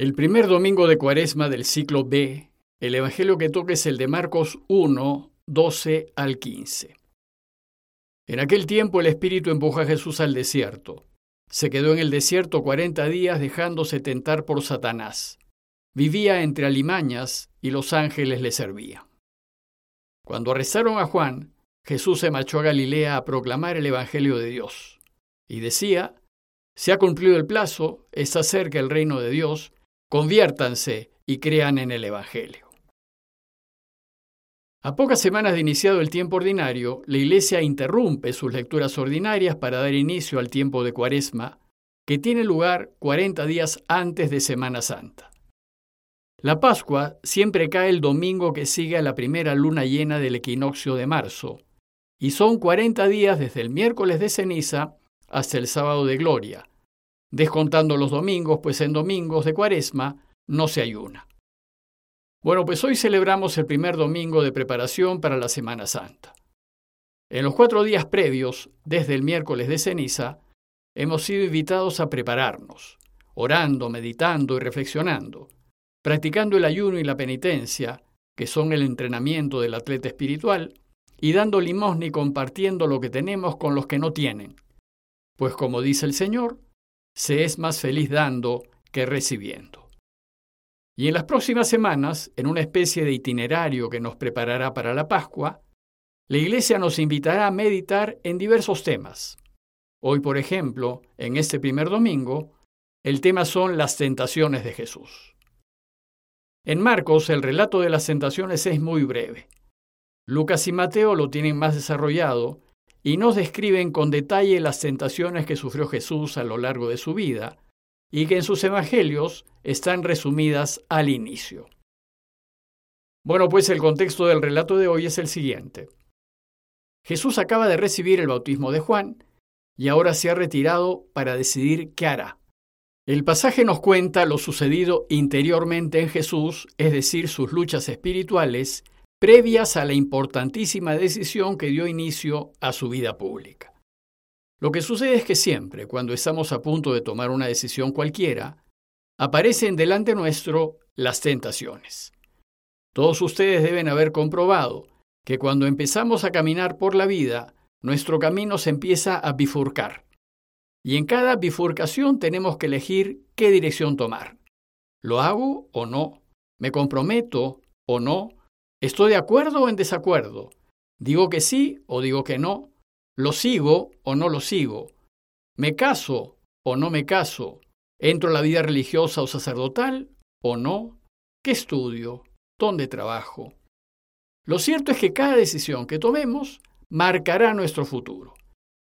El primer domingo de cuaresma del ciclo B, el Evangelio que toca es el de Marcos 1, 12 al 15. En aquel tiempo el Espíritu empujó a Jesús al desierto. Se quedó en el desierto cuarenta días dejándose tentar por Satanás. Vivía entre alimañas y los ángeles le servían. Cuando arrestaron a Juan, Jesús se marchó a Galilea a proclamar el Evangelio de Dios. Y decía, se ha cumplido el plazo, está cerca el reino de Dios, Conviértanse y crean en el Evangelio. A pocas semanas de iniciado el tiempo ordinario, la Iglesia interrumpe sus lecturas ordinarias para dar inicio al tiempo de Cuaresma, que tiene lugar 40 días antes de Semana Santa. La Pascua siempre cae el domingo que sigue a la primera luna llena del equinoccio de marzo, y son 40 días desde el miércoles de ceniza hasta el sábado de gloria, descontando los domingos, pues en domingos de cuaresma no se ayuna. Bueno, pues hoy celebramos el primer domingo de preparación para la Semana Santa. En los cuatro días previos, desde el miércoles de ceniza, hemos sido invitados a prepararnos, orando, meditando y reflexionando, practicando el ayuno y la penitencia, que son el entrenamiento del atleta espiritual, y dando limosna y compartiendo lo que tenemos con los que no tienen. Pues como dice el Señor, se es más feliz dando que recibiendo. Y en las próximas semanas, en una especie de itinerario que nos preparará para la Pascua, la Iglesia nos invitará a meditar en diversos temas. Hoy, por ejemplo, en este primer domingo, el tema son las tentaciones de Jesús. En Marcos, el relato de las tentaciones es muy breve. Lucas y Mateo lo tienen más desarrollado y nos describen con detalle las tentaciones que sufrió Jesús a lo largo de su vida y que en sus evangelios están resumidas al inicio. Bueno, pues el contexto del relato de hoy es el siguiente. Jesús acaba de recibir el bautismo de Juan y ahora se ha retirado para decidir qué hará. El pasaje nos cuenta lo sucedido interiormente en Jesús, es decir, sus luchas espirituales, previas a la importantísima decisión que dio inicio a su vida pública. Lo que sucede es que siempre, cuando estamos a punto de tomar una decisión cualquiera, aparecen delante nuestro las tentaciones. Todos ustedes deben haber comprobado que cuando empezamos a caminar por la vida, nuestro camino se empieza a bifurcar. Y en cada bifurcación tenemos que elegir qué dirección tomar. ¿Lo hago o no? ¿Me comprometo o no? ¿Estoy de acuerdo o en desacuerdo? ¿Digo que sí o digo que no? ¿Lo sigo o no lo sigo? ¿Me caso o no me caso? ¿Entro a la vida religiosa o sacerdotal o no? ¿Qué estudio? ¿Dónde trabajo? Lo cierto es que cada decisión que tomemos marcará nuestro futuro.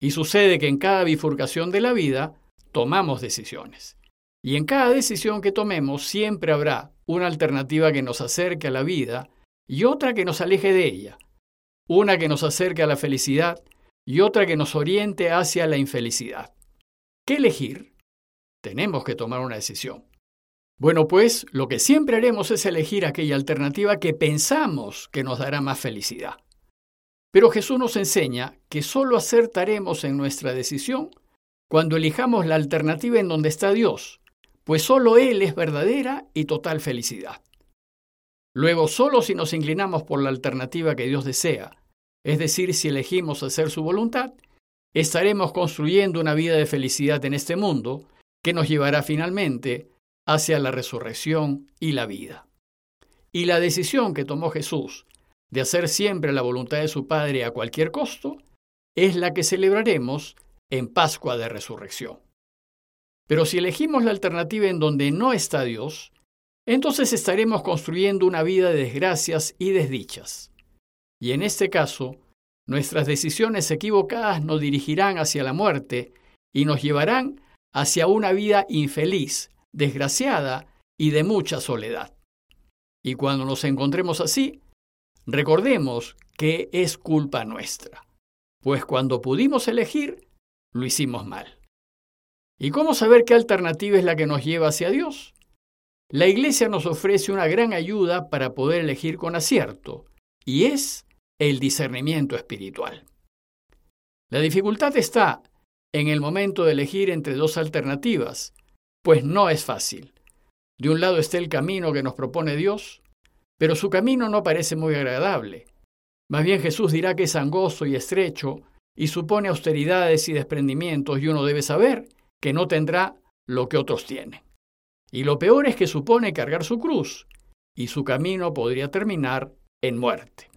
Y sucede que en cada bifurcación de la vida tomamos decisiones. Y en cada decisión que tomemos siempre habrá una alternativa que nos acerque a la vida y otra que nos aleje de ella, una que nos acerque a la felicidad y otra que nos oriente hacia la infelicidad. ¿Qué elegir? Tenemos que tomar una decisión. Bueno, pues lo que siempre haremos es elegir aquella alternativa que pensamos que nos dará más felicidad. Pero Jesús nos enseña que solo acertaremos en nuestra decisión cuando elijamos la alternativa en donde está Dios, pues solo Él es verdadera y total felicidad. Luego, solo si nos inclinamos por la alternativa que Dios desea, es decir, si elegimos hacer su voluntad, estaremos construyendo una vida de felicidad en este mundo que nos llevará finalmente hacia la resurrección y la vida. Y la decisión que tomó Jesús de hacer siempre la voluntad de su Padre a cualquier costo es la que celebraremos en Pascua de Resurrección. Pero si elegimos la alternativa en donde no está Dios, entonces estaremos construyendo una vida de desgracias y desdichas. Y en este caso, nuestras decisiones equivocadas nos dirigirán hacia la muerte y nos llevarán hacia una vida infeliz, desgraciada y de mucha soledad. Y cuando nos encontremos así, recordemos que es culpa nuestra, pues cuando pudimos elegir, lo hicimos mal. ¿Y cómo saber qué alternativa es la que nos lleva hacia Dios? La Iglesia nos ofrece una gran ayuda para poder elegir con acierto, y es el discernimiento espiritual. La dificultad está en el momento de elegir entre dos alternativas, pues no es fácil. De un lado está el camino que nos propone Dios, pero su camino no parece muy agradable. Más bien Jesús dirá que es angosto y estrecho y supone austeridades y desprendimientos y uno debe saber que no tendrá lo que otros tienen. Y lo peor es que supone cargar su cruz y su camino podría terminar en muerte.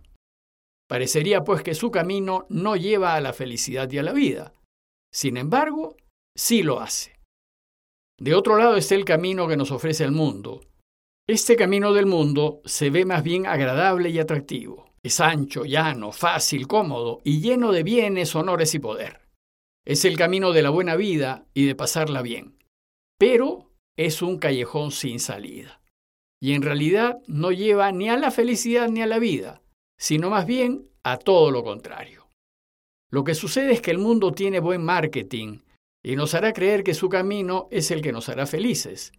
Parecería pues que su camino no lleva a la felicidad y a la vida. Sin embargo, sí lo hace. De otro lado está el camino que nos ofrece el mundo. Este camino del mundo se ve más bien agradable y atractivo. Es ancho, llano, fácil, cómodo y lleno de bienes, honores y poder. Es el camino de la buena vida y de pasarla bien. Pero es un callejón sin salida. Y en realidad no lleva ni a la felicidad ni a la vida, sino más bien a todo lo contrario. Lo que sucede es que el mundo tiene buen marketing y nos hará creer que su camino es el que nos hará felices,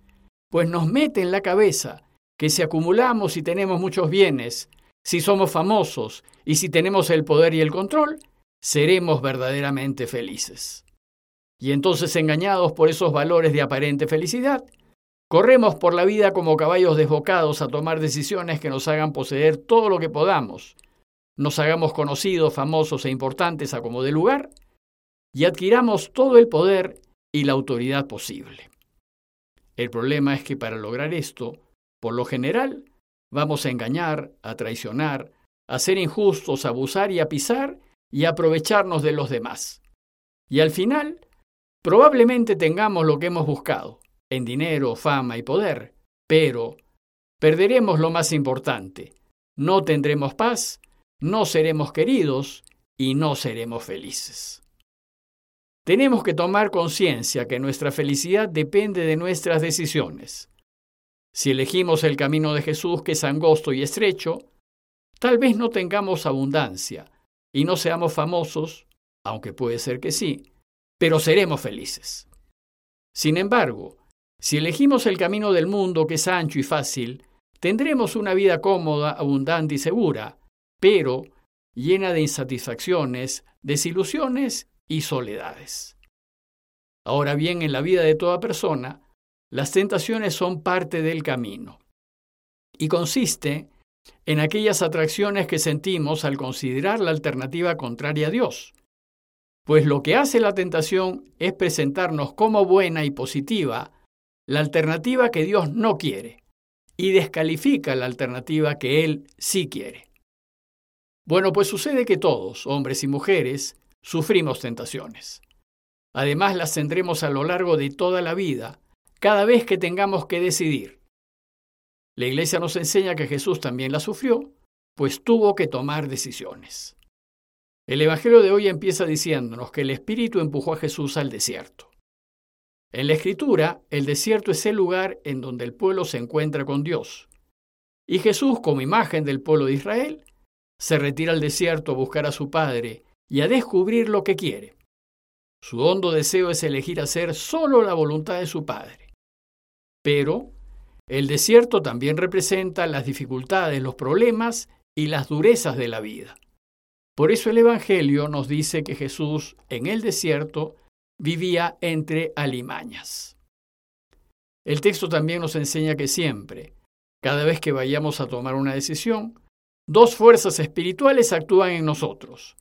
pues nos mete en la cabeza que si acumulamos y tenemos muchos bienes, si somos famosos y si tenemos el poder y el control, seremos verdaderamente felices. Y entonces, engañados por esos valores de aparente felicidad, corremos por la vida como caballos desbocados a tomar decisiones que nos hagan poseer todo lo que podamos, nos hagamos conocidos, famosos e importantes a como de lugar, y adquiramos todo el poder y la autoridad posible. El problema es que para lograr esto, por lo general, vamos a engañar, a traicionar, a ser injustos, a abusar y a pisar y a aprovecharnos de los demás. Y al final, probablemente tengamos lo que hemos buscado, en dinero, fama y poder, pero perderemos lo más importante, no tendremos paz, no seremos queridos y no seremos felices. Tenemos que tomar conciencia que nuestra felicidad depende de nuestras decisiones. Si elegimos el camino de Jesús, que es angosto y estrecho, tal vez no tengamos abundancia y no seamos famosos, aunque puede ser que sí, pero seremos felices. Sin embargo, si elegimos el camino del mundo, que es ancho y fácil, tendremos una vida cómoda, abundante y segura, pero llena de insatisfacciones, desilusiones y soledades. Ahora bien, en la vida de toda persona, las tentaciones son parte del camino y consiste en aquellas atracciones que sentimos al considerar la alternativa contraria a Dios. Pues lo que hace la tentación es presentarnos como buena y positiva la alternativa que Dios no quiere y descalifica la alternativa que Él sí quiere. Bueno, pues sucede que todos, hombres y mujeres, sufrimos tentaciones. Además las tendremos a lo largo de toda la vida, cada vez que tengamos que decidir. La Iglesia nos enseña que Jesús también la sufrió, pues tuvo que tomar decisiones. El Evangelio de hoy empieza diciéndonos que el Espíritu empujó a Jesús al desierto. En la Escritura, el desierto es el lugar en donde el pueblo se encuentra con Dios. Y Jesús, como imagen del pueblo de Israel, se retira al desierto a buscar a su Padre y a descubrir lo que quiere. Su hondo deseo es elegir hacer solo la voluntad de su Padre. Pero el desierto también representa las dificultades, los problemas y las durezas de la vida. Por eso el Evangelio nos dice que Jesús en el desierto vivía entre alimañas. El texto también nos enseña que siempre, cada vez que vayamos a tomar una decisión, dos fuerzas espirituales actúan en nosotros,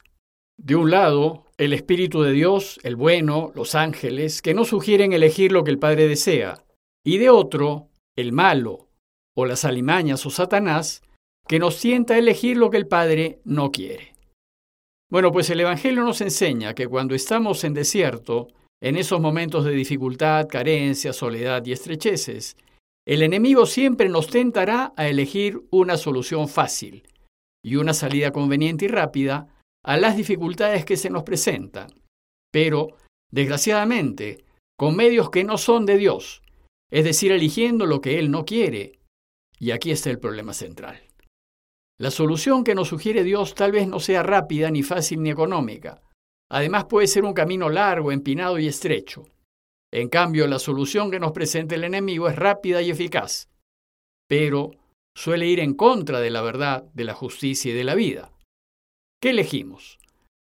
de un lado, el Espíritu de Dios, el bueno, los ángeles, que no sugieren elegir lo que el Padre desea, y de otro, el malo, o las alimañas o Satanás, que nos sienta a elegir lo que el Padre no quiere. Bueno, pues el Evangelio nos enseña que cuando estamos en desierto, en esos momentos de dificultad, carencia, soledad y estrecheces, el enemigo siempre nos tentará a elegir una solución fácil y una salida conveniente y rápida a las dificultades que se nos presentan, pero, desgraciadamente, con medios que no son de Dios, es decir, eligiendo lo que Él no quiere. Y aquí está el problema central. La solución que nos sugiere Dios tal vez no sea rápida, ni fácil, ni económica. Además puede ser un camino largo, empinado y estrecho. En cambio, la solución que nos presenta el enemigo es rápida y eficaz, pero suele ir en contra de la verdad, de la justicia y de la vida. ¿Qué elegimos?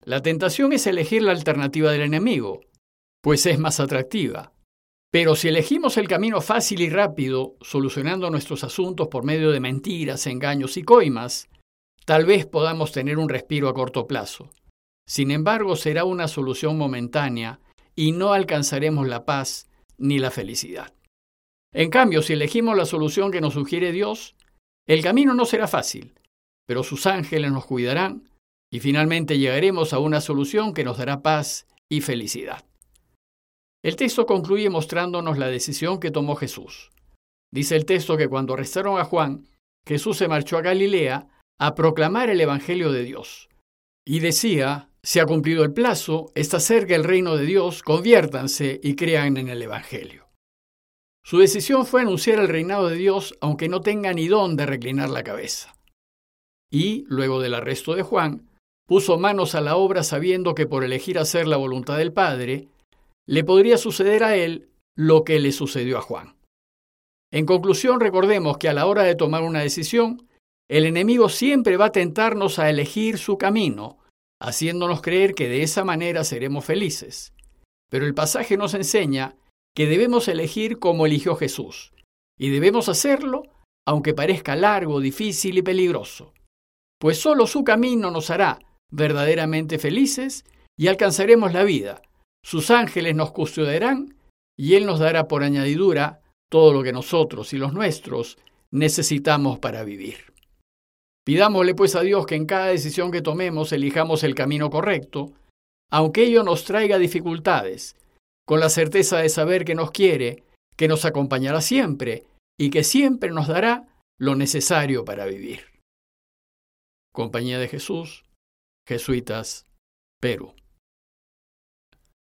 La tentación es elegir la alternativa del enemigo, pues es más atractiva. Pero si elegimos el camino fácil y rápido, solucionando nuestros asuntos por medio de mentiras, engaños y coimas, tal vez podamos tener un respiro a corto plazo. Sin embargo, será una solución momentánea y no alcanzaremos la paz ni la felicidad. En cambio, si elegimos la solución que nos sugiere Dios, el camino no será fácil, pero sus ángeles nos cuidarán y finalmente llegaremos a una solución que nos dará paz y felicidad. El texto concluye mostrándonos la decisión que tomó Jesús. Dice el texto que cuando arrestaron a Juan, Jesús se marchó a Galilea a proclamar el Evangelio de Dios. Y decía, se ha cumplido el plazo, está cerca el reino de Dios, conviértanse y crean en el Evangelio. Su decisión fue anunciar el reinado de Dios aunque no tenga ni dónde reclinar la cabeza. Y, luego del arresto de Juan, puso manos a la obra sabiendo que por elegir hacer la voluntad del Padre, le podría suceder a él lo que le sucedió a Juan. En conclusión, recordemos que a la hora de tomar una decisión, el enemigo siempre va a tentarnos a elegir su camino, haciéndonos creer que de esa manera seremos felices. Pero el pasaje nos enseña que debemos elegir como eligió Jesús, y debemos hacerlo aunque parezca largo, difícil y peligroso, pues solo su camino nos hará verdaderamente felices y alcanzaremos la vida, sus ángeles nos custodiarán y Él nos dará por añadidura todo lo que nosotros y los nuestros necesitamos para vivir. Pidámosle pues a Dios que en cada decisión que tomemos elijamos el camino correcto, aunque ello nos traiga dificultades, con la certeza de saber que nos quiere, que nos acompañará siempre y que siempre nos dará lo necesario para vivir. Compañía de Jesús, Jesuitas, Perú.